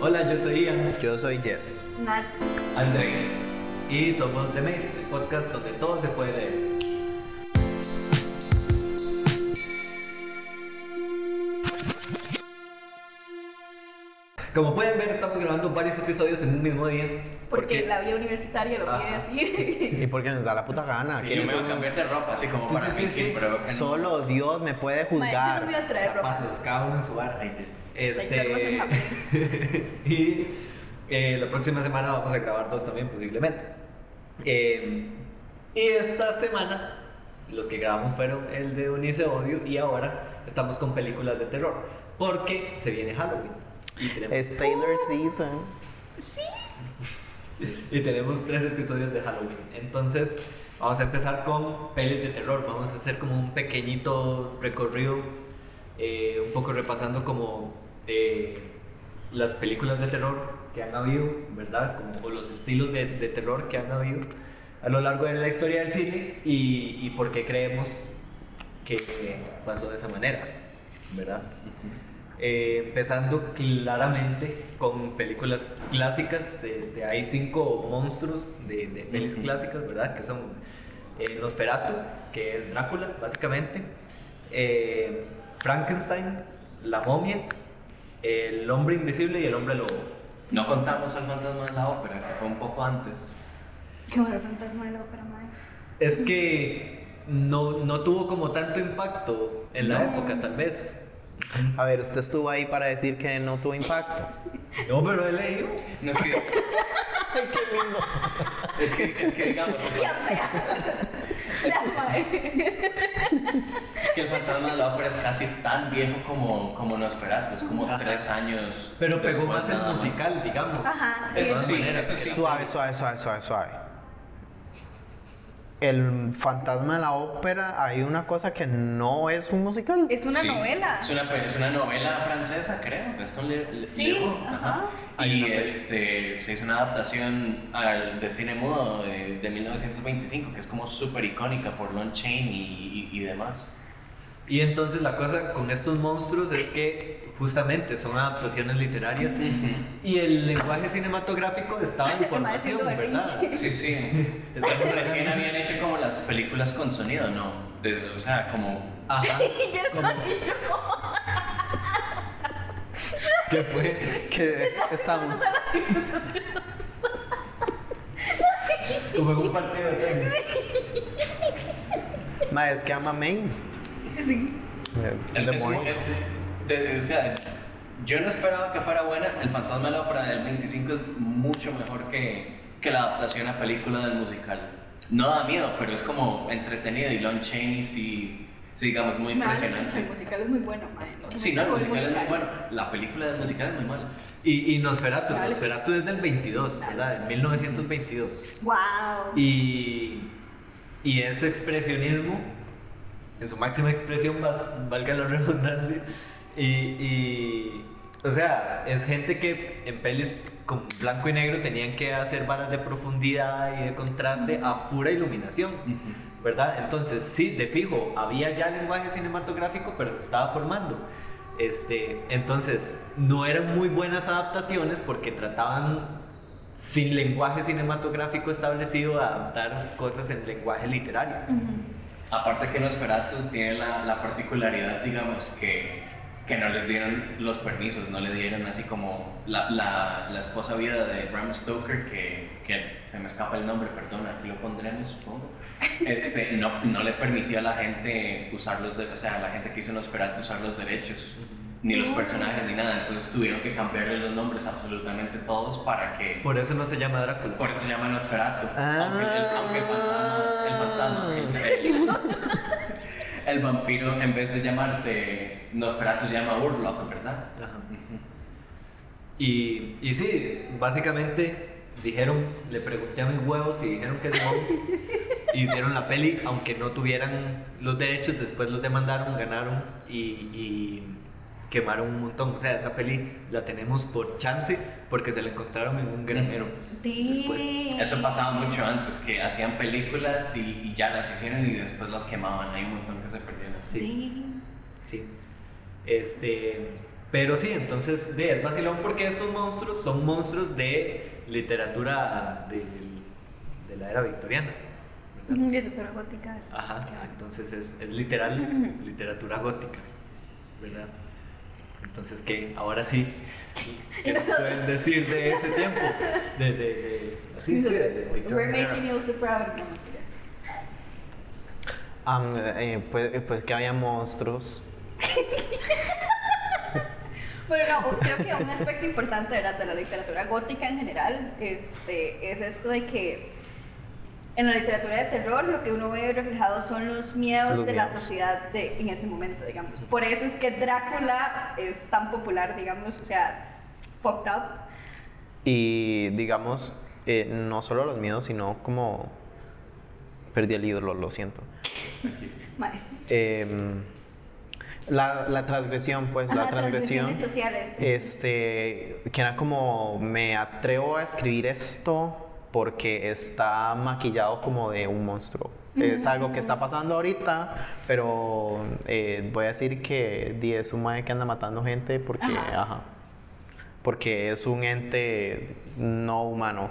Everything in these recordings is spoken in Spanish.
Hola, yo soy Ian. Yo soy Jess. Nat. André. Y somos The Maze, el podcast donde todo se puede leer. Como pueden ver, estamos grabando varios episodios en un mismo día. Porque la vida universitaria lo pide Ajá. así. Y porque nos da la puta gana. Sí, yo ¿Quiénes me voy a somos? cambiar de ropa, así como Sí, para sí, que. Solo Dios me puede Mae, yo no voy juzgar. a traer ropa. Zapatos, cada uno en su bar. Like, that wasn't Este. y eh, la próxima semana vamos a grabar dos también, posiblemente. Eh, y esta semana, los que grabamos fueron el de Unice Odio y ahora estamos con películas de terror. Porque se viene Halloween. Y tenemos, Es Taylor Season. y tenemos tres episodios de Halloween. Entonces, vamos a empezar con pelis de terror. Vamos a hacer como un pequeñito recorrido, eh, un poco repasando como eh, las películas de terror que han habido, ¿verdad? Como o los estilos de, de terror que han habido a lo largo de la historia del cine y, y por qué creemos que pasó de esa manera, ¿verdad? Eh, empezando claramente con películas clásicas, este, hay cinco monstruos de, de pelis Ujú. clásicas, ¿verdad? Que son eh, Nosferatu, que es Drácula, básicamente, eh, Frankenstein, la momia, el hombre invisible y el hombre lobo. No contamos al fantasma de la ópera, que fue un poco antes. Qué bueno el fantasma de la ópera, mae. Es que no, no tuvo como tanto impacto en la No. época, tal vez. A ver, usted estuvo ahí para decir que no tuvo impacto. No, pero he leído. No es que. Ay, qué lindo. Es que, es que digamos, es que el fantasma de la ópera es casi tan viejo como, como Nosferatu, es como Ajá. tres años. Pero pegó más el musical, digamos. Ajá, sí, De Eso todas sí, maneras. eso sí. Suave, suave, suave, suave, suave. El fantasma de la ópera, hay una cosa que no es un musical. Es una Sí, novela. Es una, pe- es una novela francesa, creo. Gaston Le, Le- Sí, ajá. Y este, se hizo una adaptación al, de cine mudo de, de 1925, que es como súper icónica por Lon Chaney y, y- y demás. Y entonces la cosa con estos monstruos es que justamente son adaptaciones literarias y el lenguaje cinematográfico estaba en formación, ¿verdad? Sí, sí. Estamos Recién habían hecho como las películas con sonido, ¿no? De- o sea, como... Ajá. Y ya Como- soy yo. ¿Qué fue? Que es- estamos. Como en un partido de tenis. Ma, es que ama Mainst. Sí. el- The es- Boy. es- de- o sea, yo no esperaba que fuera buena. El Fantasma de la Ópera del 25 es mucho mejor que, que la adaptación a película del musical. No da miedo, pero es como entretenido y Lon Chaney sí, sí digamos, muy impresionante. El musical es muy bueno, Sí, no, el musicales musical es muy bueno. La película del musical es muy mala. Y, y Nosferatu, Dale. Nosferatu es del 22, ¿verdad? En 1922. Wow. Y, y ese expresionismo, en su máxima expresión, valga la redundancia, y, y, o sea, es gente que en pelis con blanco y negro tenían que hacer varas de profundidad y de contraste a pura iluminación, ¿verdad? Entonces, sí, de fijo, había ya lenguaje cinematográfico, pero se estaba formando. Este, entonces, no eran muy buenas adaptaciones porque trataban sin lenguaje cinematográfico establecido de adaptar cosas en lenguaje literario. Aparte que Nosferatu tiene la, la particularidad, digamos, que, que no les dieron los permisos, no le dieron así como la, la, la esposa vida de Bram Stoker, que, que se me escapa el nombre, perdón, aquí lo pondremos, supongo. Este, no, no le permitió a la gente usar los, de- o sea, a la gente que hizo Nosferatu usar los derechos, ni los personajes, ni nada. Entonces tuvieron que cambiarle los nombres absolutamente todos para que... Por eso no se llama Drácula. Por eso se llama Nosferatu. Ah. Aunque, el, aunque el fantasma, el fantasma, el, el vampiro en vez de llamarse Nosferatu se llama Urlock, ¿verdad? Ajá. Y, y sí, básicamente dijeron, le pregunté a mis huevos y dijeron que sí. Hicieron la peli, aunque no tuvieran los derechos, después los demandaron, ganaron y, y quemaron un montón. O sea, esa peli la tenemos por chance porque se la encontraron en un granero. Después. Eso pasaba mucho antes, que hacían películas y, y ya las hicieron y después las quemaban. Hay un montón que se perdieron. Sí, sí. Este. Pero sí, entonces de, es vacilón porque estos monstruos son monstruos de literatura de, de la era victoriana. ¿verdad? Literatura gótica. Ajá, entonces es, es literal literatura gótica, ¿verdad? Entonces, ¿qué? Ahora sí, ¿qué nos pueden decir de ese tiempo? De, de, de, así, sí, de, de We're making you so proud. No, mentira. Am, eh, pues, pues que había monstruos. Bueno, no, creo que un aspecto importante ¿verdad? de la literatura gótica en general este, es esto de que en la literatura de terror lo que uno ve reflejado son los miedos Los de la miedos. sociedad de, en ese momento, digamos. Por eso es que Drácula es tan popular, digamos, o sea, fucked up. Y digamos, eh, no solo los miedos, sino como... Perdí el ídolo, lo siento. Vale. Em, la, la transgresión, pues, la Ajá, transgresión. transgresiones sociales. Este, que era como, me atrevo a escribir esto porque está maquillado como de un monstruo. Es algo que está pasando ahorita, pero eh, voy a decir que di, es un mae que anda matando gente porque, Ajá. ajá, porque es un ente no humano.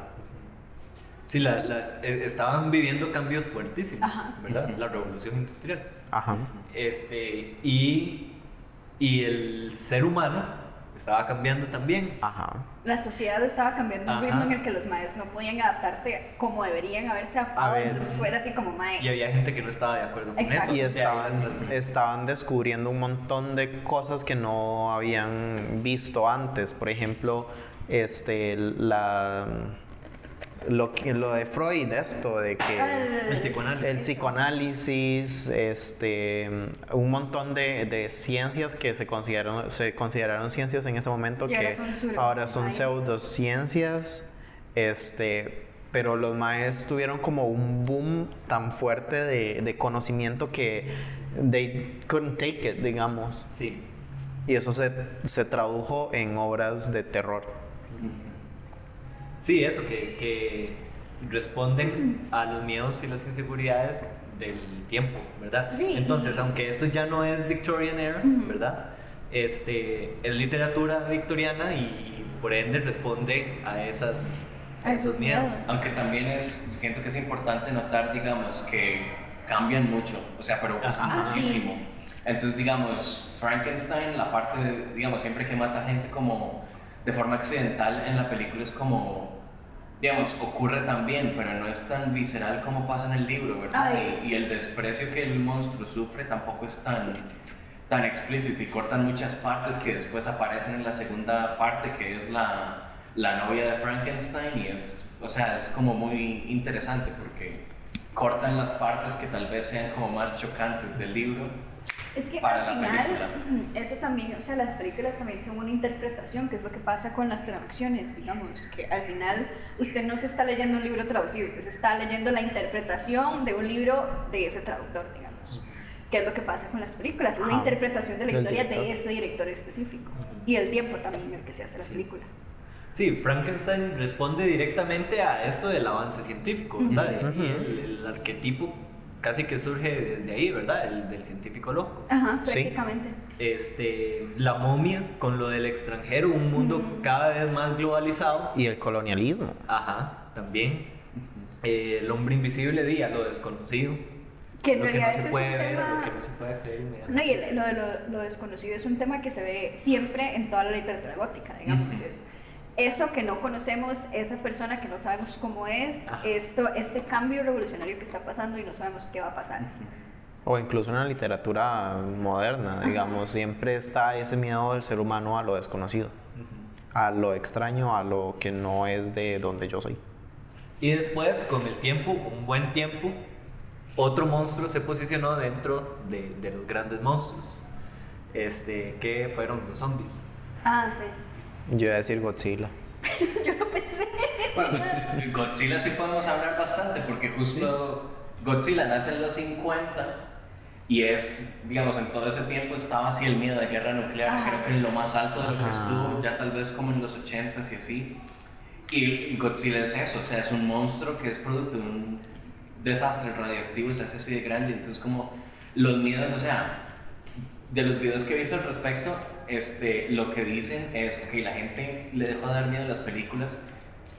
Sí, la, la- eh, estaban viviendo cambios fuertísimos, Ajá. ¿verdad? La revolución industrial. Ajá. Este, y, y el ser humano estaba cambiando también. Ajá. La sociedad estaba cambiando un ritmo en el que los maes no podían adaptarse como deberían haberse adaptado, ver. entonces fuera así como mae. Y había gente que no estaba de acuerdo con Exacto. eso. Y estaban, estaban descubriendo un montón de cosas que no habían visto antes. Por ejemplo, este, la, lo, que, lo de Freud, esto de que... El psicoanálisis. El psicoanálisis, este, un montón de, de ciencias que se consideraron, se consideraron ciencias en ese momento Y ahora que ahora son sciences. pseudociencias, este, pero los maes tuvieron como un boom tan fuerte de, de conocimiento que they couldn't take it, digamos, Sí. y eso se, se tradujo en obras de terror. Sí, eso, que, que responden a los miedos y las inseguridades del tiempo, ¿verdad? Entonces, aunque esto ya no es Victorian Era. ¿verdad? Este, es literatura victoriana y por ende responde a, esas, A esos miedos. Aunque también es, siento que es importante notar, digamos, que cambian mucho, o sea, pero Ajá. Ah, sí. muchísimo. Entonces, digamos, Frankenstein, la parte, de, digamos, siempre que mata gente como de forma accidental en la película es como, digamos, ocurre también, pero no es tan visceral como pasa en el libro, ¿verdad? Y, y el desprecio que el monstruo sufre tampoco es tan, tan explícito y cortan muchas partes que después aparecen en la segunda parte, que es la, la novia de Frankenstein, y es, o sea, es como muy interesante porque cortan las partes que tal vez sean como más chocantes del libro. Es que para al final, película. eso también, o sea, las películas también son una interpretación, que es lo que pasa con las traducciones, digamos, que al final usted no se está leyendo un libro traducido, usted se está leyendo la interpretación de un libro de ese traductor, digamos. Que es lo que pasa con las películas, es la Ajá. interpretación de la historia director. de ese director específico. Y el tiempo también en el que se hace la película. Sí, Frankenstein responde directamente a esto del avance científico, ¿verdad? Ujú. Y el, el arquetipo casi que surge desde ahí, ¿verdad? El del científico loco. Ajá, Sí. prácticamente. Este, la momia con lo del extranjero, un mundo cada vez más globalizado. Y el colonialismo. Ajá, también. Eh, el hombre invisible, día, lo desconocido. Que en lo que no realidad se es puede un ver, tema... lo que no se puede hacer. No, y el- lo, de lo, lo desconocido es un tema que se ve siempre en toda la literatura gótica, digamos. Ujú. es eso que no conocemos, esa persona que no sabemos cómo es, Ajá. esto, este cambio revolucionario que está pasando y no sabemos qué va a pasar. O incluso en la literatura moderna, digamos, siempre está ese miedo del ser humano a lo desconocido, a lo extraño, a lo que no es de donde yo soy. Y después, con el tiempo, un buen tiempo, otro monstruo se posicionó dentro de, de los grandes monstruos, este, que fueron los zombies. Ah, sí. Yo iba a decir Godzilla. Yo no pensé. Bueno, Godz- Godzilla sí podemos hablar bastante porque justo Godzilla nace en los 50 y es, digamos, en todo ese tiempo estaba así el miedo de guerra nuclear, Ajá. creo que en lo más alto de lo que estuvo, ya tal vez como en los 80 y así. Y Godzilla es eso, o sea, es un monstruo que es producto de un desastre radioactivo, se hace así de grande, entonces como los miedos, o sea, de los videos que he visto al respecto, este, lo que dicen es que la gente le dejó de dar miedo a las películas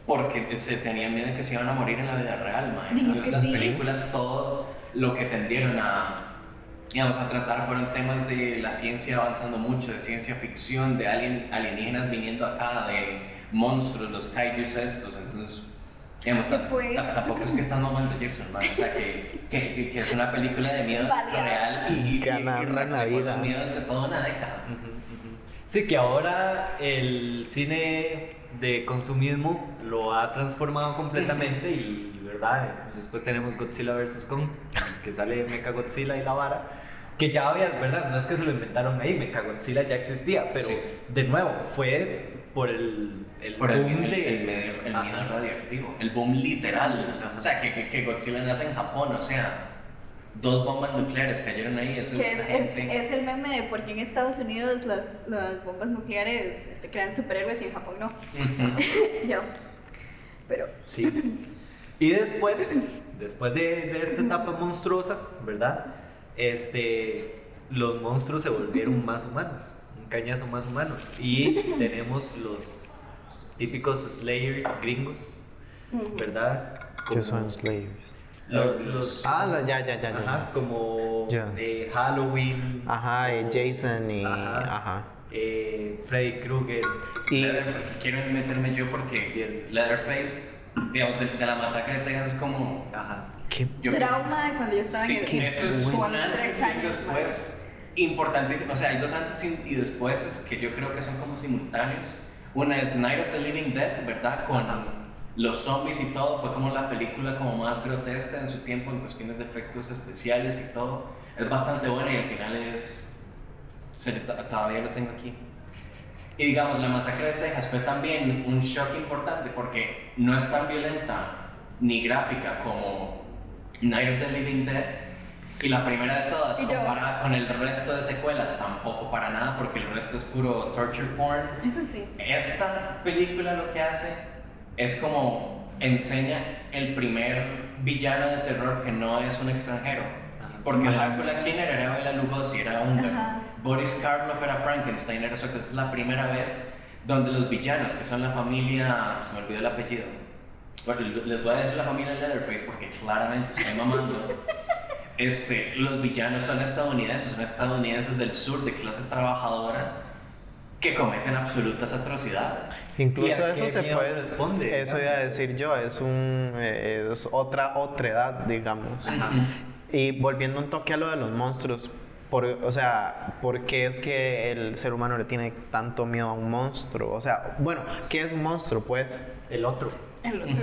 porque se tenía miedo de que se iban a morir en la vida real. Es Entonces las sí. películas, todo lo que tendieron a, digamos, a tratar fueron temas de la ciencia avanzando mucho, de ciencia ficción, de alien, alienígenas viniendo acá, de monstruos, los kaijus estos, entonces... Digamos, tampoco es que están mamando Jackson, man. O sea, que, que, que- es una película de miedo real y, y, y, Ganar y la vida. los miedos de toda una década. Sí, que ahora el cine de consumismo lo ha transformado completamente y, ¿verdad? Después tenemos Godzilla vs. Kong, que sale Mecha Godzilla y la vara, que ya había, ¿verdad? No es que se lo inventaron ahí, Mecha Godzilla ya existía, pero Sí. de nuevo, fue por el, el Por el, boom el, de... el medio- el miedo radioactivo, el boom literal. O sea, que, que, que Godzilla nace en Japón, o sea, dos bombas nucleares cayeron ahí. Eso Que es, gente- es el meme de por qué en Estados Unidos las, las bombas nucleares este, crean superhéroes y en Japón no. Yo. Pero Sí. Y después, después de, de esta etapa monstruosa, ¿verdad? Este, los monstruos se volvieron más humanos, un cañazo más humanos. Y tenemos los típicos Slayers gringos, ¿verdad? ¿Qué son Slayers? Lo- los, Ah, la- ya, ya, ya, ya, Ajá, como Ya. eh, Halloween. Ajá, y o, Jason y... Ajá. Ajá. eh, Freddy Krueger. Y... Leatherface, quiero meterme yo porque Bien. Leatherface, digamos, de, de la masacre de Texas es como. Ajá. ¿Qué? yo- trauma de cuando yo estaba Sí, en el eso es como un los antes tres y después importantísimo. O sea, hay dos antes y y después que yo creo que son como simultáneos. Una es Night of the Living Dead, ¿verdad? Con Ajá. Los zombies y todo. Fue como la película como más grotesca en su tiempo en cuestiones de efectos especiales y todo. Es bastante buena y al final es... o sea, todavía lo tengo aquí. Y digamos, la masacre de Texas fue también un shock importante porque no es tan violenta ni gráfica como Night of the Living Dead. Y la primera de todas, comparada con el resto de secuelas, tampoco para nada porque el resto es puro torture porn. Eso sí. Esta película lo que hace es como enseña el primer villano de terror que no es un extranjero. Ajá. Porque. Drácula, ¿quién era? Bela Lugosi, era un Ajá. Boris Karloff era Frankenstein, era eso que es la primera vez donde los villanos, que son la familia, se me olvidó el apellido, bueno, les voy a decir la familia Leatherface porque claramente estoy mamando. Este, los villanos son estadounidenses, son estadounidenses del sur de clase trabajadora que cometen absolutas atrocidades. Incluso ¿Y a eso se puede... responde, eso iba a decir yo, es un... eh, es otra otredad, digamos. Ajá. Y volviendo un toque a lo de los monstruos, por, o sea, ¿por qué es que el ser humano le tiene tanto miedo a un monstruo? O sea, bueno, ¿qué es un monstruo? Pues... El otro. El otro.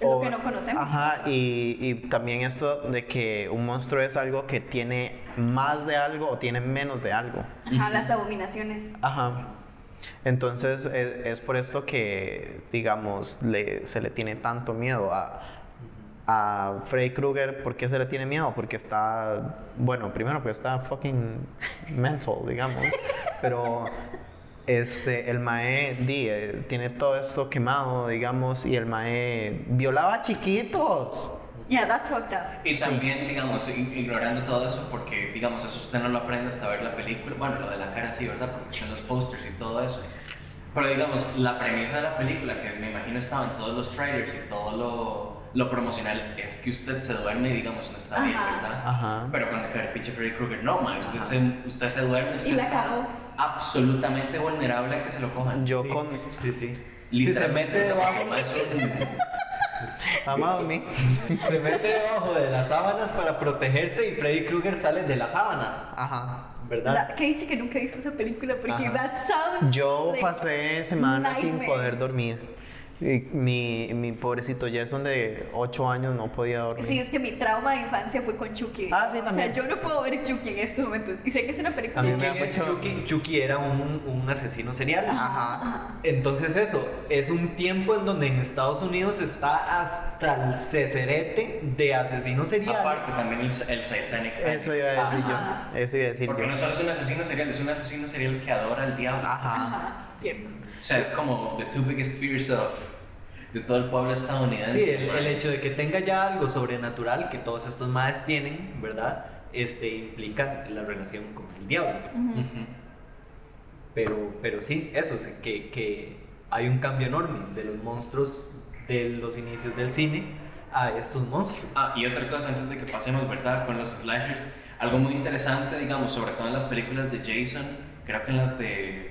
Es lo que no conocemos. Ajá, y, y también esto de que un monstruo es algo que tiene más de algo o tiene menos de algo. Ajá, las abominaciones. Ajá. Entonces es, es por esto que, digamos, le- se le tiene tanto miedo a, a Freddy Krueger. ¿Por qué se le tiene miedo? Porque está, bueno, primero porque está fucking mental, digamos. Pero este, el Mae di, eh, tiene todo esto quemado, digamos, y el Mae violaba a chiquitos. Yeah, that's fucked up. Y Sí. también, digamos, ig- ignorando todo eso, porque, digamos, eso usted no lo aprende hasta ver la película. Bueno, lo de la cara sí, ¿verdad? Porque están los posters y todo eso. Pero, digamos, la premisa de la película, que me imagino estaba en todos los trailers y todo lo, lo promocional, es que usted se duerme y, digamos, usted está bien. ¿verdad? Ajá. Pero con el pinche Freddy Krueger, no, man, usted se, usted se duerme, usted Y la está absolutamente vulnerable a que se lo cojan. Yo Sí, con... Sí, sí. Si se mete debajo, Amado mí. se mete debajo de las sábanas para protegerse y Freddy Krueger sale de la sábana, Ajá. ¿verdad? Da- Que dicho que nunca he visto esa película porque Ajá. that sounds. Yo like pasé semanas sin poder dormir. Y mi, mi pobrecito Gerson de 8 años no podía dormir. Sí, es que mi trauma de infancia fue con Chucky. Ah, sí, también. O sea, yo no puedo ver Chucky en estos momentos. Y sé que es una película A mí me da ¿Quién era mucho- Chucky? Chucky era un, un asesino serial. Ajá. Entonces eso, es un tiempo en donde en Estados Unidos está hasta el cecerete de asesinos seriales. Aparte, también el, el Satanic Eso iba a decir Ajá. yo. Eso iba a decir Porque yo. no solo es un asesino serial, es un asesino serial que adora al diablo. Ajá. Cierto. O sea, es como the two biggest fears of de todo el pueblo estadounidense. Sí, el, el hecho de que tenga ya algo sobrenatural que todos estos maes tienen, ¿verdad? Este implica la relación con el diablo. Ujú. Ujú. pero, pero sí, eso, sí, que, que hay un cambio enorme de los monstruos de los inicios del cine a estos monstruos. Ah, y otra cosa antes de que pasemos, ¿verdad? Con los slashers, algo muy interesante, digamos, sobre todo en las películas de Jason, creo que en las de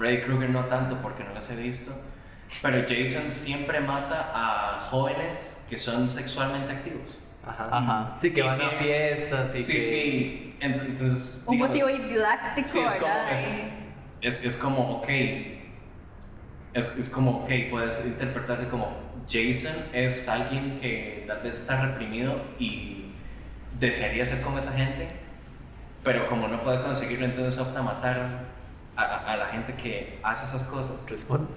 Freddy Krueger no tanto porque no las he visto, pero Jason siempre mata a jóvenes que son sexualmente activos. Ajá. Ajá. Sí, que Y van sí- a fiestas y sí, que... sí. Ent- Entonces, Un digamos, motivo didáctico, sí, es como, es, es, es como, ok, es, es como, ok, puedes interpretarse como Jason es alguien que tal vez está reprimido y desearía ser como esa gente, pero como no puede conseguirlo, entonces opta a matar a, la gente que hace esas cosas. Responde.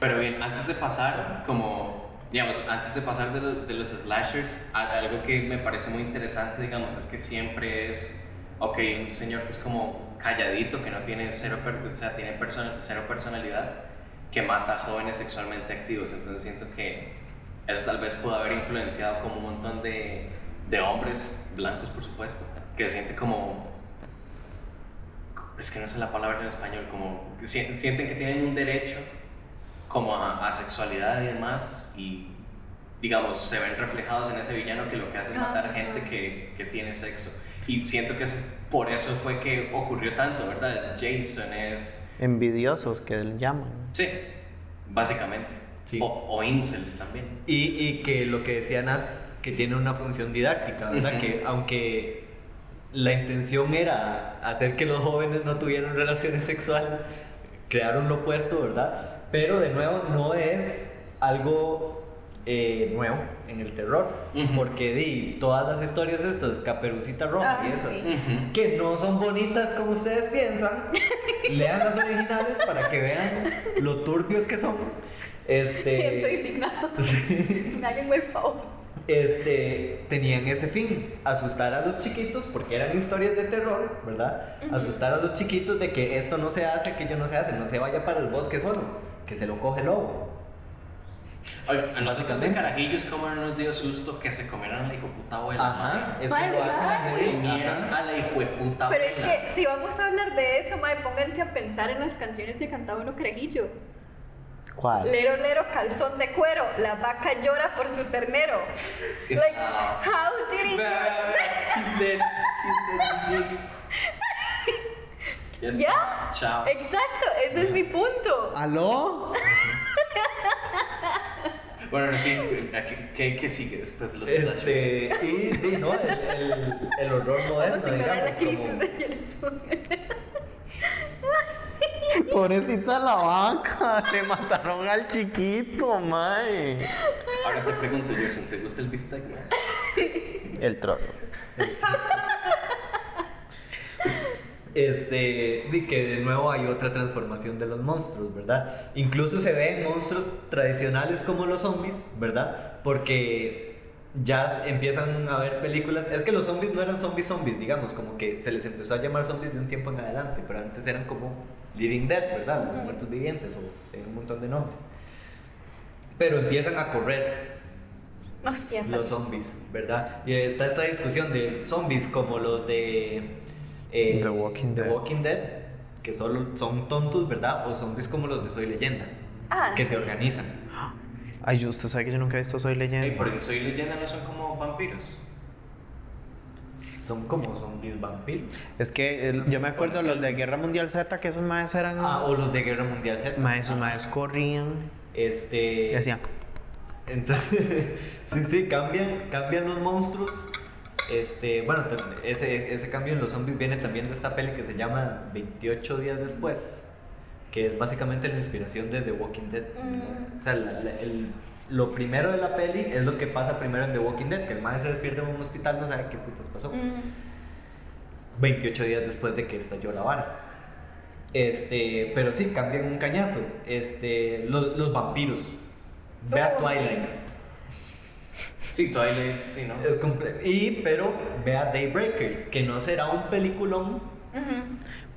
Pero bien, antes de pasar, como, digamos, antes de pasar de, lo- de los slashers, a- algo que me parece muy interesante, digamos, es que siempre es, ok, un señor que es como calladito, que no tiene cero, o sea, tiene persona- cero personalidad, que mata a jóvenes sexualmente activos. Entonces siento que eso tal vez pudo haber influenciado como un montón de, de hombres, blancos por supuesto, que se siente como es que no sé la palabra en español, como sienten que tienen un derecho como a, a sexualidad y demás y digamos se ven reflejados en ese villano que lo que hace es matar Ajá. gente que, que tiene sexo y siento que eso- por eso fue que ocurrió tanto, ¿verdad? Es Jason, es... Envidiosos que le llaman. Sí, básicamente. Sí. O, o incels también. Y, y que lo que decía Nat, que tiene una función didáctica, ¿verdad? Ujú. Que aunque la intención era hacer que los jóvenes no tuvieran relaciones sexuales, crearon lo opuesto, ¿verdad? Pero de nuevo no es algo eh, nuevo en el terror, porque di, todas las historias estas, Caperucita Roja y Ah, esas, sí. Ujú. que no son bonitas como ustedes piensan, lean las originales para que vean lo turbio que son. Este, Estoy indignado. Sí. El favor. Este, tenían ese fin, asustar a los chiquitos, porque eran historias de terror, ¿verdad? Asustar a los chiquitos de que esto no se hace, que ello no se hace, no se vaya para el bosque solo, que se lo coge el lobo. Oye, a nosotros de carajillos, ¿cómo no nos dio susto que se comieran a la hijo puta abuela? Ajá, es que lo hacen a la hijo de puta Pero es que si vamos a hablar de eso, mae, pónganse a pensar en las canciones que cantaba uno carajillo. ¿Cuál? Lero, lero, calzón de cuero, la vaca llora por su ternero. Es- Like, ah. how did he's dead, Jake. Ya está. ¿Ya? Chao. Exacto, ese es mi punto. ¿Aló? Bueno, no, sí, ¿qué, qué, sigue después de los? Este, y sí, ¿no? El, el, el horror moderno, Vamos a ignorar la digamos, crisis como- de. Pobrecita la vaca, le mataron al chiquito, mae. Ahora te pregunto, Jason, ¿te gusta el bistec? El trozo. Este, di que de nuevo hay otra transformación de los monstruos, ¿verdad? Incluso se ven monstruos tradicionales como los zombies, ¿verdad? Porque ya empiezan a ver películas. Es que los zombies no eran zombies zombies, digamos, como que se les empezó a llamar zombies de un tiempo en adelante, pero antes eran como Living Dead, ¿verdad? Los muertos vivientes o tenían un montón de nombres. Pero empiezan a correr siempre. los zombies, ¿verdad? Y está esta discusión de zombies como los de eh, The Walking The Dead. Walking Dead, que solo son tontos, ¿verdad? O zombies como los de Soy Leyenda, Ah, que sí. se organizan. Ay, usted sabe que yo nunca he visto Soy Ey, Leyenda. porque soy leyenda no son como vampiros. Son como zombies vampiros. Es que el- yo me acuerdo los de Guerra Mundial Z, que esos maes eran. Ah, o los de Guerra Mundial Z. Maes, esos maes corrían Este. y hacían. Entonces, sí, sí, cambian, cambian los monstruos. Este, bueno, ese, ese cambio en los zombies viene también de esta peli que se llama 28 días después, que es básicamente la inspiración de The Walking Dead. Mm. O sea, la- la- el- lo primero de la peli es lo que pasa primero en The Walking Dead, que el man se despierta en un hospital, no sabe qué putas pasó. Mm. 28 días después de que estalló la vara. Este, pero sí, cambian un cañazo. Este, los, los vampiros. Ve a Oh, Twilight. Sí, Twilight, sí, ¿no? Es y, pero ve a Daybreakers, que no será un peliculón.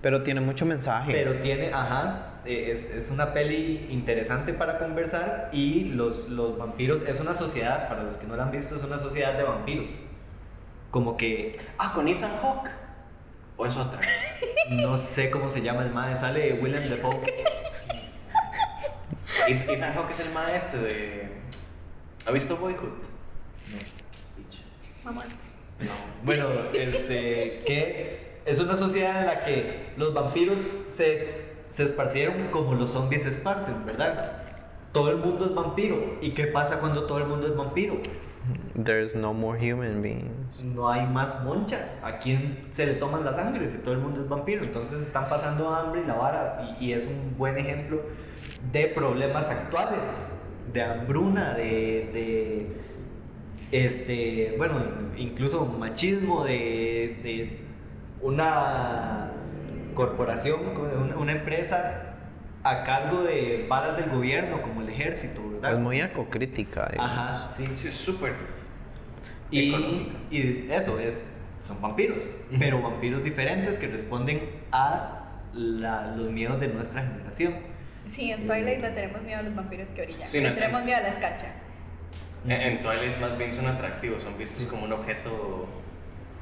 Pero tiene mucho mensaje. pero tiene, ajá, eh, es, es una peli interesante para conversar y los, los vampiros, es una sociedad, para los que no la han visto, es una sociedad de vampiros. Como que, Ah, con Ethan Hawke. ¿O es otra? No sé cómo se llama el mae, sale Willem Dafoe. Ethan Hawke es el maestro de. ¿Ha visto Boyhood? Mamá. Bueno, este, que es una sociedad en la que los vampiros se, se esparcieron como los zombies se esparcen, ¿verdad? Todo el mundo es vampiro. ¿Y qué pasa cuando todo el mundo es vampiro? There's no more human beings. No hay más moncha. ¿A quién se le toman la sangre si todo el mundo es vampiro? Entonces están pasando hambre y la vara. Y, y es un buen ejemplo de problemas actuales, de hambruna, de, de este, bueno, incluso machismo, de, de una corporación, una, una empresa a cargo de varas del gobierno como el ejército, ¿verdad? Es muy ecocrítica. digamos. Ajá, sí. Sí, súper. Y, y eso es, son vampiros, pero vampiros diferentes que responden a la- los miedos de nuestra generación. Sí, en Twilight le tenemos miedo a los vampiros que brillan. Sí, le no- tenemos miedo a la escarcha. En, en Twilight más bien son atractivos, son vistos como un objeto,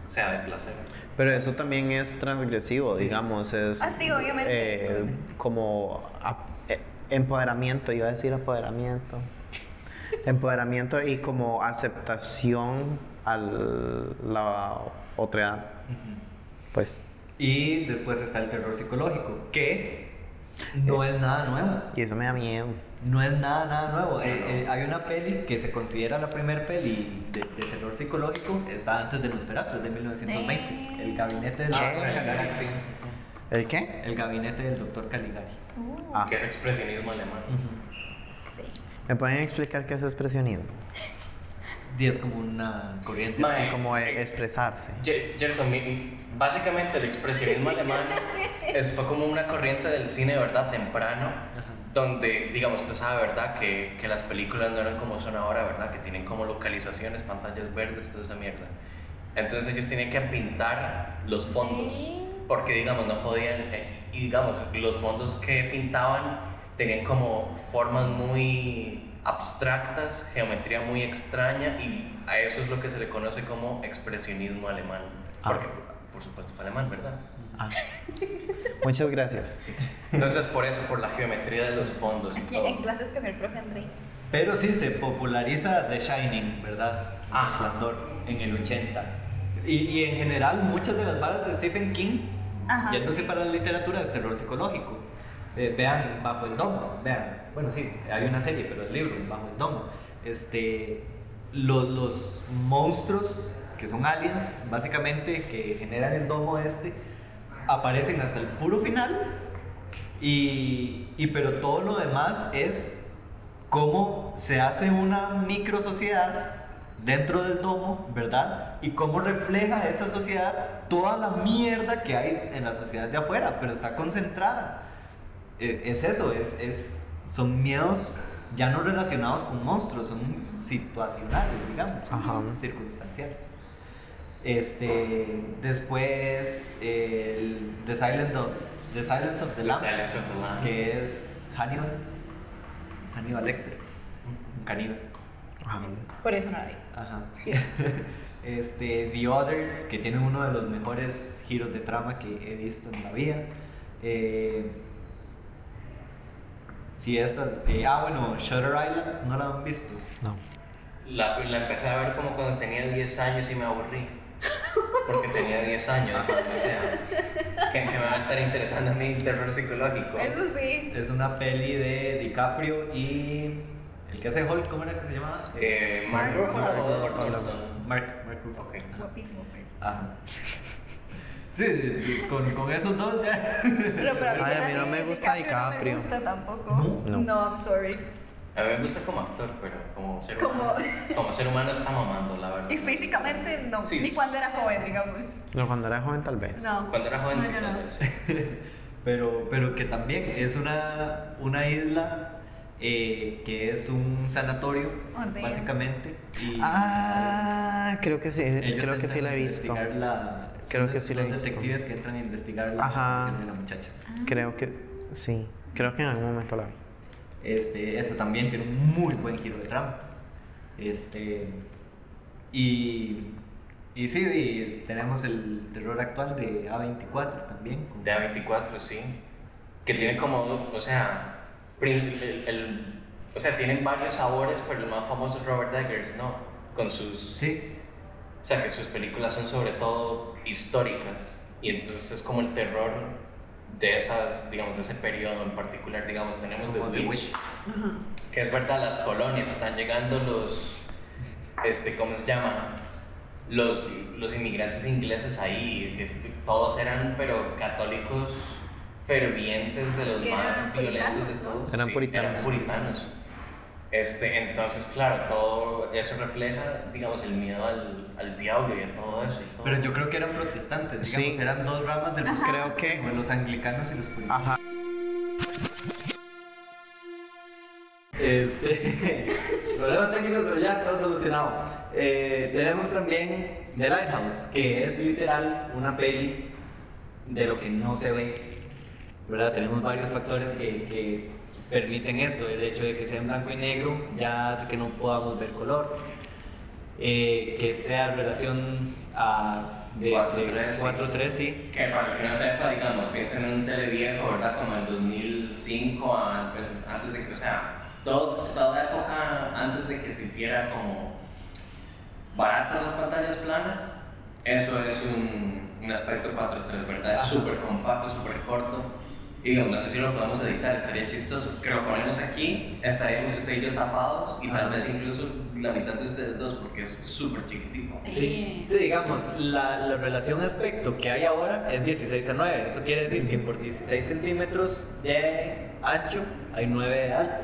o sea, de placer. Pero eso también es transgresivo, Sí. digamos, es Ah, sí, obviamente. eh, como a- eh, empoderamiento, iba a decir empoderamiento. empoderamiento y como aceptación a la otra edad. Pues, Y después está el terror psicológico, que no es nada nuevo. y eso me da miedo. No es nada, nada nuevo. Eh, eh, hay una peli que se considera la primer peli de, de terror psicológico, está antes de Nosferatu, es de 1920. Eh. El gabinete del ¿Qué? doctor Caligari. sí. ¿El qué? El gabinete del doctor Caligari. Uh, Ah. Que es expresionismo alemán. ¿Me pueden explicar qué es expresionismo? Y es como una corriente. Mae. Como e- expresarse. Gerson, básicamente el expresionismo alemán es, fue como una corriente del cine, ¿verdad? Temprano, donde, digamos, usted sabe, ¿verdad? Que, que las películas no eran como son ahora, ¿verdad? Que tienen como localizaciones, pantallas verdes, toda esa mierda. Entonces ellos tenían que pintar los fondos, porque, digamos, no podían, eh, y digamos, los fondos que pintaban tenían como formas muy abstractas, geometría muy extraña, y a eso es lo que se le conoce como expresionismo alemán. Ah. Porque, por supuesto, fue alemán, ¿verdad? Ah. Muchas gracias. Entonces, por eso, por la geometría de los fondos y Aquí todo. en clases con el profe Andrei. Pero sí se populariza The Shining, ¿verdad? Ajá. Resplandor, en el 80. Y, y en general, muchas de las balas de Stephen King, Ajá, yéndose sí. para la literatura, es terror psicológico. Eh, vean Bajo el Domo, vean, bueno, sí, hay una serie, pero el libro, Bajo el Domo. Este, los, los monstruos, que son aliens, básicamente, que generan el domo este, aparecen hasta el puro final. Y, y pero todo lo demás es cómo se hace una micro sociedad dentro del domo, ¿verdad? Y cómo refleja esa sociedad toda la mierda que hay en la sociedad de afuera, pero está concentrada. Eh, Es eso, es, es, son miedos ya no relacionados con monstruos, son situacionales, digamos, Ajá. circunstanciales. Este, después, el The, Silent of, the Silence of the The Lambs, Silence of the Lambs. que es Hannibal, Hannibal Lecter, un caníbal. Ah, Por eso no la vi. Ajá. Este, The Others, que tiene uno de los mejores giros de trama que he visto en la vida. Eh, sí, esta. eh, ah, bueno, Shutter Island, ¿no la han visto? no. La, la empecé a ver como cuando tenía 10 años y me aburrí. Porque tenía 10 años, ¿no? o sea, que, que me va a estar interesando a mí el terror psicológico. Eso sí. Es una peli de DiCaprio y. El que hace Hulk, ¿cómo era que se llamaba? Eh, Mark Mark Ruffalo Edward Norton. Mark, Mark Ruffalo. Ok. Guapísimo, pues. Ajá. Sí, con, con esos dos ya. Pero, pero Ay, a mí no me gusta No DiCaprio. me gusta tampoco. No. No. No, I'm sorry. A mí me gusta como actor, pero como ser Como- humano. Como ser humano está mamando, la verdad. Y físicamente no. Sí. Ni cuando era joven, digamos. No, cuando era joven tal vez. No. Cuando era joven, No, sí, tal no. vez. pero, pero que también es una, una isla eh, que es un sanatorio, Oh, básicamente. Y Ah, creo que sí, creo que sí la he visto. la- Creo son que sí la he visto. detectives que entran a investigar la Ajá. de la muchacha. Creo que sí, creo que en algún momento la vi. Este, esa también tiene un muy buen giro de trama. Este, y, Y sí, y tenemos el terror actual de A24 también. con- De A24, sí. Que tiene como, o sea, el- o sea, tienen varios sabores, pero el más famoso es Robert Eggers, ¿no? Con sus, Sí, o sea, que sus películas son sobre todo históricas y entonces es como el terror de esas, digamos, de ese periodo en particular, digamos, tenemos como The The Witch, que es verdad, las colonias están llegando los, este, ¿cómo se llama? Los, los inmigrantes ingleses ahí, que todos eran, pero católicos fervientes de Es los que más violentos de todos. Eran Sí, puritanos. Eran puritanos. Este, entonces, claro, todo eso refleja, digamos, el miedo al, al diablo y a todo eso. Y todo. Pero yo creo que eran protestantes, digamos, Sí. eran dos ramas del Creo que- como los anglicanos y los puritanos. Ajá. Este, problemas técnicos, pero ya todo solucionado. Eh, tenemos también The Lighthouse, que es literal una peli de lo que no se ve. ¿Verdad? Tenemos varios factores que, que permiten esto. El hecho de que sea en blanco y negro ya hace que no podamos ver color. Eh, que sea relación a, de, 4:3, sí. 4-3, sí. Que para el que no sepa, digamos, piensen en un televiejo, ¿verdad? Como el 2005, a- pues, antes de que, o sea, todo- toda época antes de que se hiciera como baratas las pantallas planas, eso es un, un aspecto 4.3, ¿verdad? Es súper compacto, súper corto. Y digo, no sé si lo podemos editar, estaría chistoso. Que lo ponemos aquí, estaríamos usted y yo tapados y tal vez incluso la mitad de ustedes dos, porque es súper chiquitito. Sí, sí, digamos, la, la relación aspecto que hay ahora es 16 a 9. Eso quiere decir que por 16 centímetros de ancho hay 9 de alto.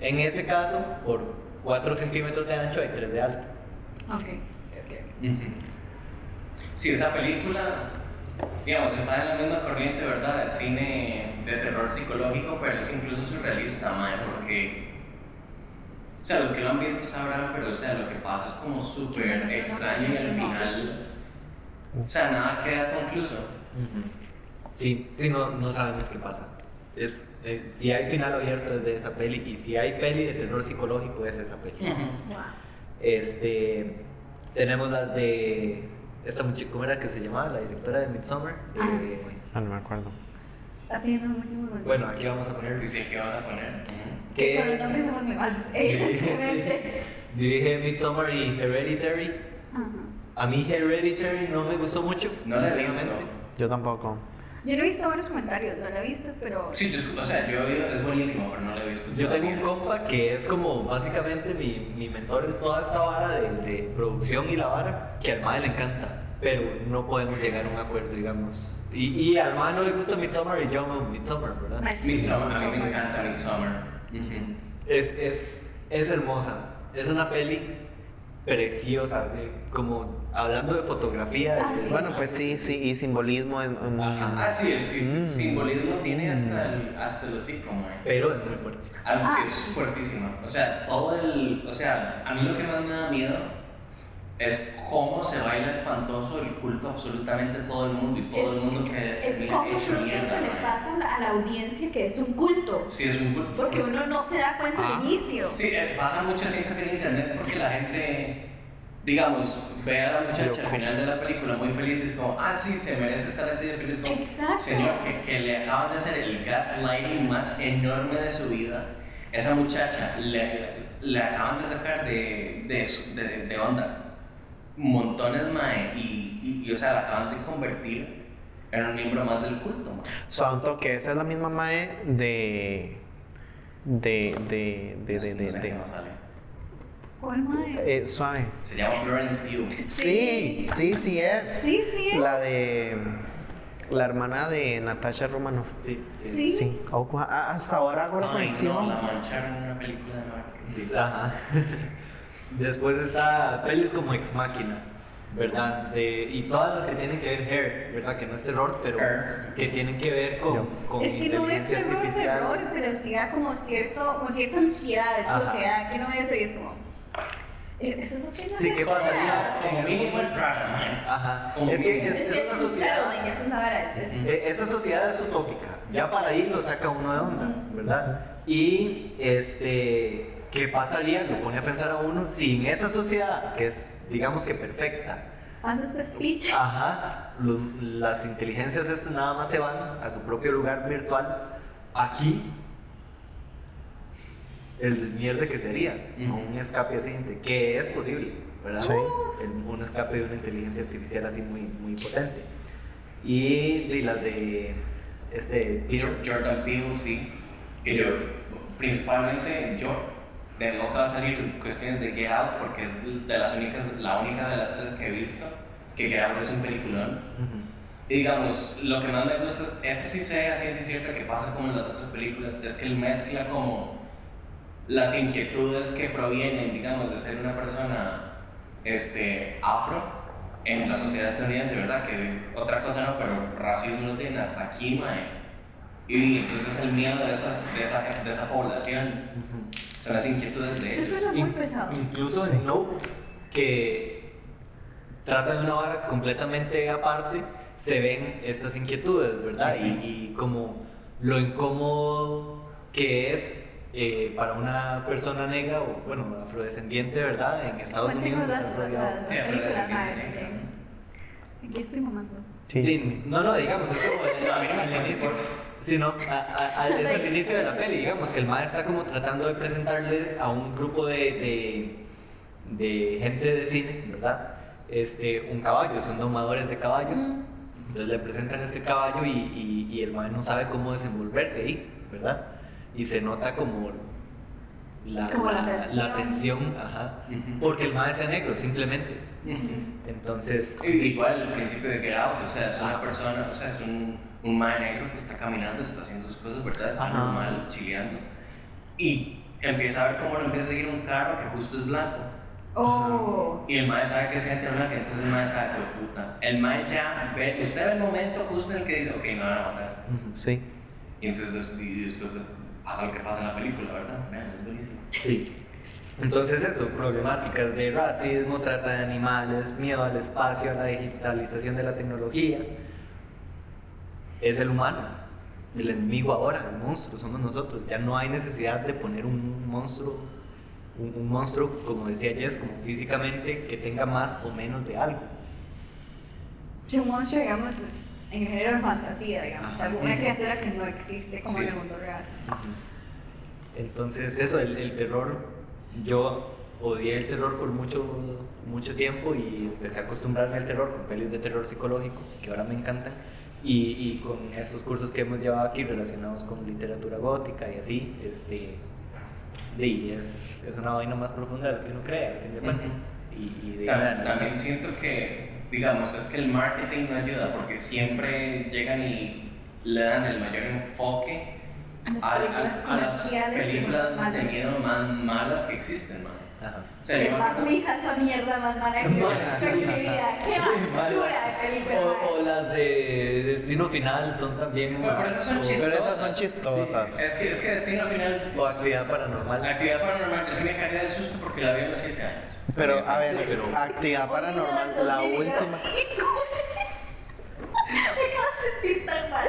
En ese caso, por 4 centímetros de ancho hay 3 de alto. Ok, ok. Ujú. Sí, esa película, digamos, está en la misma corriente, ¿verdad? De cine de terror psicológico, pero es incluso surrealista, mae, porque. O sea, los que lo han visto sabrán, pero o sea, lo que pasa es como súper extraño y al final. O sea, nada queda concluso. Sí, sí, no, no sabemos qué pasa. Es, eh, si hay final abierto es de esa peli y si hay peli de terror psicológico es esa peli. Ujú. Wow. Este, tenemos las de esta muchacha, ¿cómo era que se llamaba? La directora de Midsommar. Ah. Eh, Ah, no me acuerdo. Está pidiendo mucho muy bueno, aquí vamos a poner Sí, sí, ¿qué vas a poner? Que que con los nombres somos muy malos. Evidentemente. dirige Midsommar y Hereditary. Ajá. A mí Hereditary no me gustó mucho, No la he sinceramente. visto. Yo tampoco. Yo no he visto buenos comentarios, no la he visto, pero. Sí, yo- o sea, yo he oído, es buenísimo, pero no lo he visto. Yo tengo un compa que es como básicamente mi, mi mentor de toda esta vara de, de producción y la vara, que al mae le encanta, pero no podemos llegar a un acuerdo, digamos. Y, y al mae no le gusta Midsommar y yo amo Midsommar, ¿verdad? Midsommar, a mí me encanta Midsommar. Es, es, es hermosa, es una peli preciosa, de- como hablando de fotografía. Ah, sí. Bueno, pues sí, sí, y simbolismo en, en- Ajá. Ah, sí, el, Mm. simbolismo tiene hasta el, hasta el hocico, mae. Pero es muy fuerte. Algo sí Ah. es fuertísimo. O sea, todo el. O sea, a mí lo que más me da miedo es cómo se baila espantoso el culto a absolutamente todo el mundo y todo el mundo que. Es como incluso mierda, se le pasa a la, audiencia que es un culto. Sí, es un culto. Porque uno no se da cuenta Ah. al inicio. Sí, eh, pasa mucho que en internet porque la gente, digamos, ve a la muchacha al final de la película muy feliz y es como, ah, sí, se merece estar así de feliz. Como, Exacto. Señor, que, que le acaban de hacer el gaslighting más enorme de su vida. Esa muchacha le, le acaban de sacar de, de, de, de onda montones, mae, y, y, y, o sea, la acaban de convertir en un miembro más del culto, mae. Santo, que esa es la misma mae de. de. de. de. de. de, de- más sale. ¿Cuál mae? eh, suave. Se llama Florence Pugh. Sí, sí, sí es. Sí, sí. La de. la hermana de Natasha Romanoff. Sí, Sí. Sí. Ah, hasta ahora hago la conexión. no, la mancharon en una película de Marvel. Sí, Ajá. Después está pelis como Ex Máquina, ¿verdad? De, y todas las que tienen que ver Hair, ¿verdad? Que no es terror, pero que tienen que ver con, con Es que no es inteligencia terror, terror, pero sí da como, cierto, como cierta ansiedad. Eso es que da, que no eso y es como. Eh, Eso es lo que no Sí, ¿qué pasaría en Como el mínimo el? Prada, mae. Ajá. Como Es que es, Es, es una un sociedad. es una Esa sociedad es utópica. Ya para ahí lo saca uno de onda, ¿verdad? Y este, ¿qué pasaría? Lo pone a pensar a uno si en esa sociedad, que es digamos que perfecta, Haz este speech. Ajá, lo- las inteligencias estas nada más se van a su propio lugar virtual. Aquí, el desmierde que sería, con un escape así, de- que es posible, ¿verdad? Sí. El- un escape de una inteligencia artificial así muy, muy potente. Y de las de este Peter, Jordan Peele, sí. Que yo, principalmente yo, de no va a salir cuestiones de Get Out porque es de las únicas, la única de las tres que he visto que Get Out es un peliculón. Ujú. Y digamos, lo que más me gusta es, esto sí sé, así es cierto que pasa como en las otras películas, es que él mezcla como las inquietudes que provienen, digamos, de ser una persona este, afro en la sociedad estadounidense, ¿verdad? Que otra cosa no, pero racismo no tiene hasta aquí, mae. Y entonces el miedo de, esas, de, esa, de esa población son las inquietudes de Eso ellos. suena muy pesado. Incluso Sí. en No, que trata de una vara completamente aparte, se ven estas inquietudes, ¿verdad? Y, y como lo incómodo que es eh, para una persona negra o, bueno, afrodescendiente, ¿verdad? En Estados Unidos. las, que- madre. Aquí estoy mamando. Sí. No, no, digamos, es como el- A me al inicio, sino a- a- al- es al inicio de la peli, digamos, que el maestro está como tratando de presentarle a un grupo de, de, de gente de cine, ¿verdad? Este, un caballo, son domadores de caballos. Entonces le presentan este caballo y, y, y el maestro no sabe cómo desenvolverse ahí, ¿verdad? Y se nota como la, Como la la- tensión. la tensión, ajá, Ujú. porque el maestro es negro, simplemente. Ujú. Entonces, I- Igual el principio de Get Out, o sea, es una persona, o sea, es un, un man negro que está caminando, está haciendo sus cosas, ¿verdad? Está Ajá. normal, chileando. Y empieza a ver cómo lo empieza a seguir un carro que justo es blanco. Oh. Y el maestro sabe que es gente blanca, entonces el maestro sabe que puta. El maestro ya ve, usted ve el momento justo en el que dice, ok, me van a matar. Sí. Y entonces y después pasa lo que pasa en la película, ¿verdad? Es buenísimo. Sí. Entonces eso, problemáticas de racismo, trata de animales, miedo al espacio, a la digitalización de la tecnología. Es el humano. El enemigo ahora, el monstruo, somos nosotros. Ya no hay necesidad de poner un monstruo, un, un monstruo, como decía Jess, como físicamente, que tenga más o menos de algo. Sí, un monstruo, digamos, en el género de fantasía, digamos. Ajá. Alguna criatura que no existe como en Sí. el mundo real. Entonces eso, el, el terror, yo odié el terror por mucho, mucho tiempo y empecé a acostumbrarme al terror con pelis de terror psicológico, que ahora me encantan, y, y con estos cursos que hemos llevado aquí relacionados con literatura gótica y así, este, y es, es una vaina más profunda de lo que uno cree, al fin de cuentas. Y, y de Tam- analizar. También siento que, digamos, es que el marketing no ayuda porque siempre llegan y le dan el mayor enfoque A las a, a- películas a las películas malas. de miedo más malas que existen, man. Ajá. O sea, Que yo me va, acuerdo- mi hija es la mierda más mala que he visto en mi vida. ¡Qué basura de película! O, o las de Destino Final son también... Pero por eso son o- chistosas. Pero esas son chistosas. Es que, es que Destino Final, O Actividad Paranormal. actividad paranormal, yo sí me cagué de susto porque la vi a los 7 años. Pero, a ver, Sí, pero- actividad paranormal, la última. Me acabo de sentir tan mal.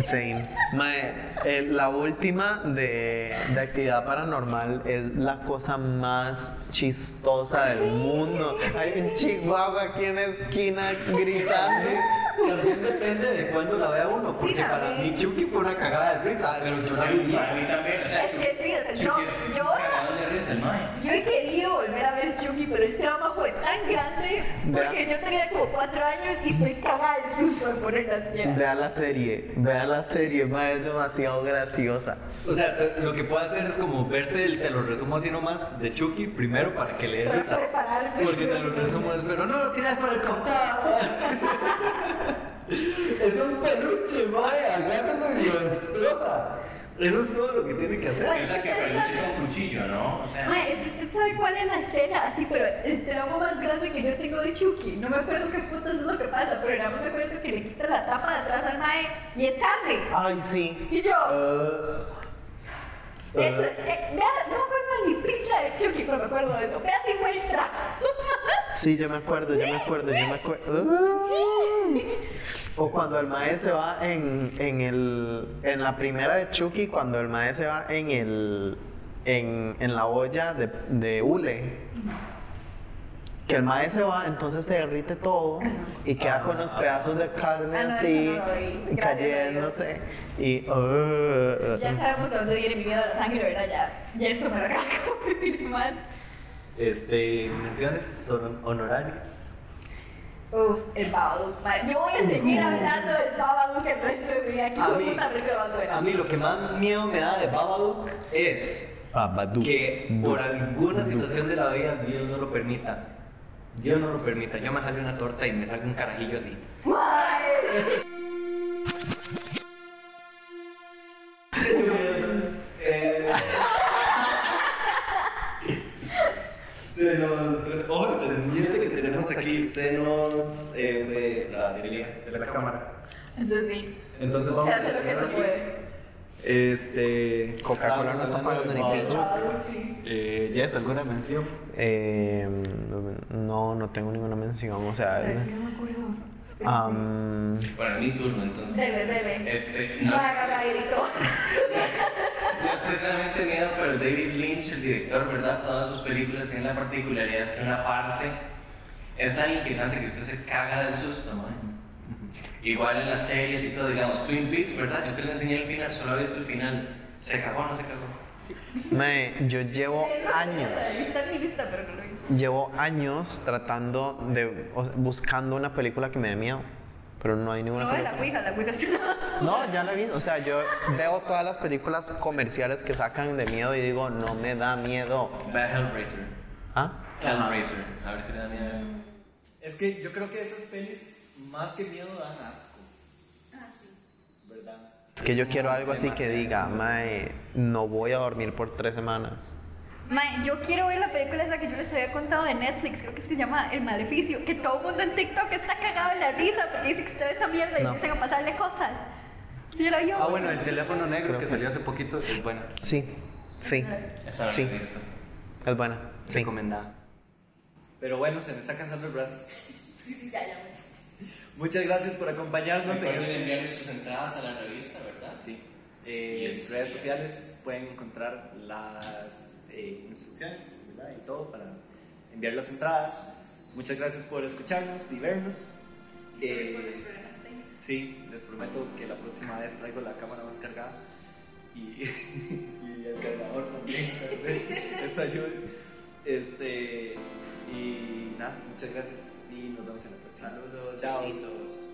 Same. Mae, eh, la última de, de actividad paranormal es la cosa más chistosa del mundo. Hay un chihuahua aquí en la esquina gritando. También depende de cuándo la vea uno, Sí, porque para también. mí Chucky fue una cagada de risa, pero yo la viví. Para mí también, o sea, Es que sí, o sea, yo- yo- de risa, el. Yo he querido volver a ver Chucky, pero el trauma fue tan grande porque yo tenía como cuatro años y estoy cagada del susto de poner las piernas. Vea la serie, vea la serie, mae, es demasiado graciosa. O sea, te- lo que puede hacer es como verse, el, te lo resumo así nomás, de Chucky, primero para que le dé Para risa. prepararme. Porque te lo resumo, es, pero no lo tienes por el contado. es un peluche, vaya, agárralo y lo destroza. Eso es todo lo que tiene que hacer. Bueno, O sea, que peluche con cuchillo, ¿no? O sea, es que usted sabe cuál es la escena, así, pero el trauma más grande que yo tengo de Chucky, no me acuerdo qué putas es lo que pasa, pero nada más me acuerdo que le quita la tapa de atrás al Mae y es carne. Ay, sí. Y yo, Uh, eso, eh, vea, no me acuerdo ni pincha de Chucky, pero me acuerdo de eso. Vea si muestra. Sí, yo me acuerdo, yo me acuerdo, yo me acuerdo. O cuando el mae se va en, en el. En la primera de Chucky, cuando el mae se va en el. En, en la olla de, de hule. Que el mae se va, entonces se derrite todo y queda con los pedazos de carne Ah, no, así, no cayéndose. Y. uh, Ya sabemos de dónde viene mi miedo a la sangre, ¿verdad? Ya, ya eso me lo acaba de confirmar. Este, menciones son honorarias. Uf, el Babadook. Yo voy a seguir hablando del Babadook el resto de mi vida. A ¿Qué mí, a mí lo que más miedo me da de Babadook es Babadook. que por alguna situación de la vida Dios no lo permita. Dios no lo permita. Yo me jale una torta y me salga un carajillo así. Se nos. Ojo, pendiente que tenemos aquí, se nos la de la cámara. Entonces sí. Entonces Se vamos a hace lo que se puede. Este. Coca-Cola no está pagando ni. Eh, ¿Ya es alguna mención? Eh, no, no tengo ninguna mención. O sea, es- sí, no me acuerdo. Bueno, mi turno entonces. Dele, dele. Este, no no es precisamente miedo, pero David Lynch, el director, ¿verdad? Todas sus películas tienen la particularidad que una parte es tan inquietante que usted se caga del susto, ¿no? Igual en las series y todo, digamos, Twin Peaks, ¿verdad? Yo usted le enseñé el final, solo ha visto el final. ¿Se cagó o no se cagó? mae, yo llevo años. Llevo años tratando de. o sea, buscando una película que me dé miedo. Pero no hay ninguna No, de la película. Ouija, la Ouija No, ya la vi. O sea, yo veo todas las películas comerciales que sacan de miedo y digo, no me da miedo. Hellraiser. ¿Ah? Hellraiser. A ver si le da miedo eso. Es que yo creo que esas pelis, más que miedo, dan asco. Ah, sí. ¿Verdad? Es que yo quiero algo así que diga, mae, no voy a dormir por tres semanas. Mae, yo quiero ver la película esa que yo les había contado de Netflix, creo que es que se llama El Maleficio, que todo el mundo en TikTok está cagado en la risa porque dice que usted ve esa mierda y No. empiezan a pasarle cosas. ¿Sí la vio? Ah, bueno, el teléfono negro Creo que que- salió hace poquito es buena. Sí, sí, sí, es buena. Sí. Recomendada. Pero bueno, se me está cansando el brazo. Sí, sí, ya, ya. Muchas gracias por acompañarnos en Recuerden este. enviarme sus entradas a la revista, ¿verdad? Sí. Eh, en sus redes sociales pueden encontrar las eh, instrucciones ¿verdad? y todo para enviar las entradas. Muchas gracias por escucharnos y vernos. Eh, sí, les prometo que la próxima vez traigo la cámara más cargada y, y el cargador también. Eso ayude. Este, y nada, muchas gracias y nos vemos en la próxima. Saludos, Chao. besitos.